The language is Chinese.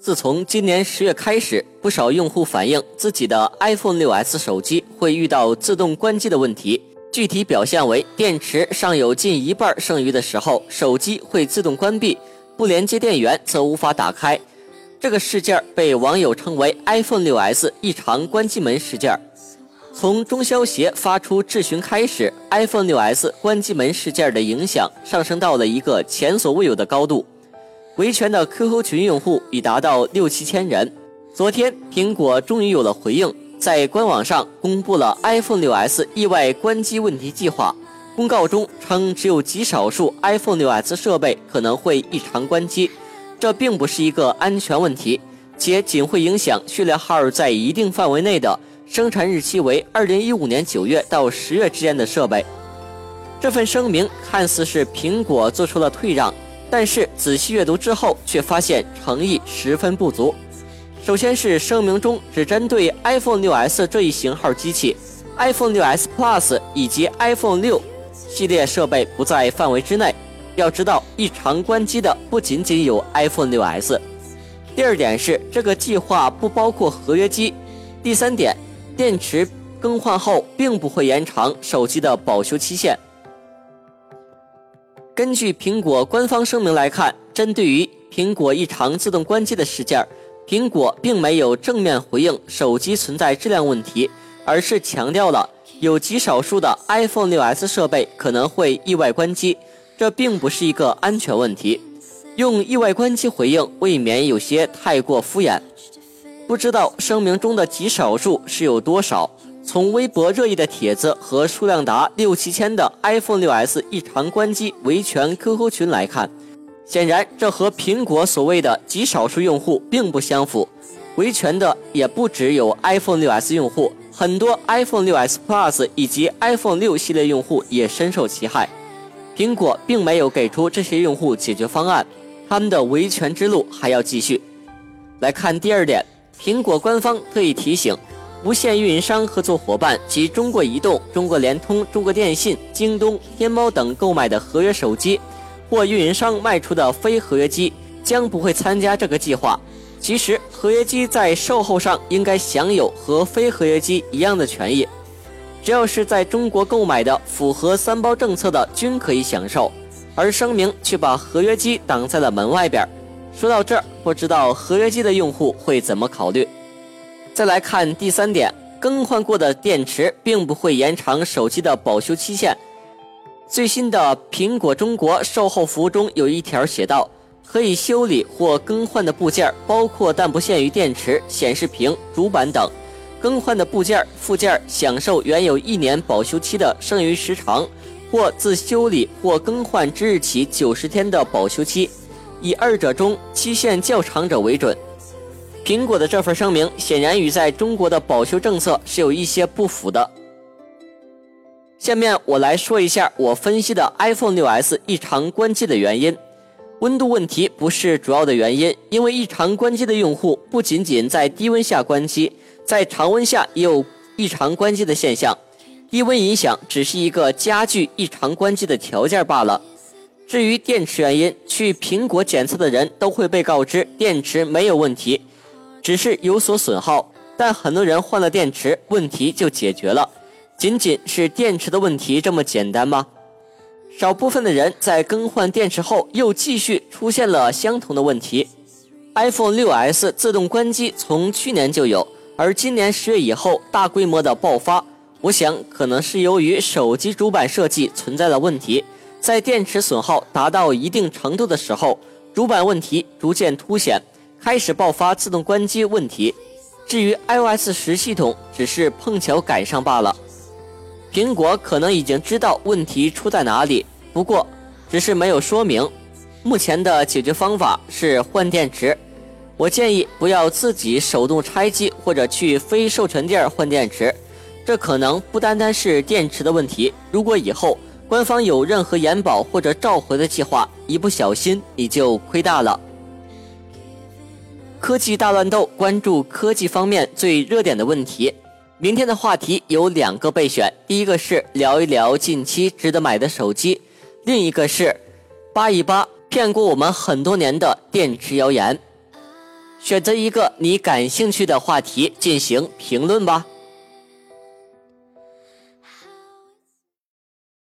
自从今年十月开始，不少用户反映自己的 iPhone 6s 手机会遇到自动关机的问题。具体表现为电池尚有近一半剩余的时候，手机会自动关闭；不连接电源则无法打开。这个事件被网友称为 iPhone 6s 异常关机门事件。从中消协发出质询开始，iPhone 6s 关机门事件的影响上升到了一个前所未有的高度。维权的 QQ 群用户已达到六七千人。昨天，苹果终于有了回应，在官网上公布了 iPhone 6s 意外关机问题计划。公告中称，只有极少数 iPhone 6s 设备可能会异常关机，这并不是一个安全问题，且仅会影响序列号在一定范围内的、生产日期为2015年9月到10月之间的设备。这份声明看似是苹果做出了退让。但是仔细阅读之后，却发现诚意十分不足。首先是声明中只针对 iPhone 6s 这一型号机器，iPhone 6s Plus 以及 iPhone 6系列设备不在范围之内。要知道，异常关机的不仅仅有 iPhone 6s。第二点是这个计划不包括合约机。第三点，电池更换后并不会延长手机的保修期限。根据苹果官方声明来看，针对于苹果异常自动关机的事件，苹果并没有正面回应手机存在质量问题，而是强调了有极少数的 iPhone 6s 设备可能会意外关机，这并不是一个安全问题。用意外关机回应，未免有些太过敷衍。不知道声明中的极少数是有多少？从微博热议的帖子和数量达六七千的 iPhone 6s 异常关机维权 QQ 群来看，显然这和苹果所谓的极少数用户并不相符。维权的也不只有 iPhone 6s 用户，很多 iPhone 6s Plus 以及 iPhone 6系列用户也深受其害。苹果并没有给出这些用户解决方案，他们的维权之路还要继续。来看第二点，苹果官方特意提醒。无线运营商合作伙伴及中国移动、中国联通、中国电信、京东、天猫等购买的合约手机，或运营商卖出的非合约机，将不会参加这个计划。其实，合约机在售后上应该享有和非合约机一样的权益，只要是在中国购买的、符合三包政策的，均可以享受。而声明却把合约机挡在了门外边。说到这儿，不知道合约机的用户会怎么考虑？再来看第三点，更换过的电池并不会延长手机的保修期限。最新的苹果中国售后服务中有一条写道：可以修理或更换的部件包括但不限于电池、显示屏、主板等。更换的部件附件享受原有一年保修期的剩余时长，或自修理或更换之日起九十天的保修期，以二者中期限较长者为准。苹果的这份声明显然与在中国的保修政策是有一些不符的。下面我来说一下我分析的 iPhone 6s 异常关机的原因。温度问题不是主要的原因，因为异常关机的用户不仅仅在低温下关机，在常温下也有异常关机的现象。低温影响只是一个加剧异常关机的条件罢了。至于电池原因，去苹果检测的人都会被告知电池没有问题。只是有所损耗，但很多人换了电池，问题就解决了。仅仅是电池的问题这么简单吗？少部分的人在更换电池后，又继续出现了相同的问题。iPhone 6s 自动关机从去年就有，而今年十月以后大规模的爆发，我想可能是由于手机主板设计存在了问题，在电池损耗达到一定程度的时候，主板问题逐渐凸显。开始爆发自动关机问题，至于 iOS 十系统只是碰巧赶上罢了。苹果可能已经知道问题出在哪里，不过只是没有说明。目前的解决方法是换电池。我建议不要自己手动拆机或者去非授权店换电池，这可能不单单是电池的问题。如果以后官方有任何延保或者召回的计划，一不小心你就亏大了。科技大乱斗，关注科技方面最热点的问题。明天的话题有两个备选，第一个是聊一聊近期值得买的手机，另一个是扒一扒骗过我们很多年的电池谣言。选择一个你感兴趣的话题进行评论吧。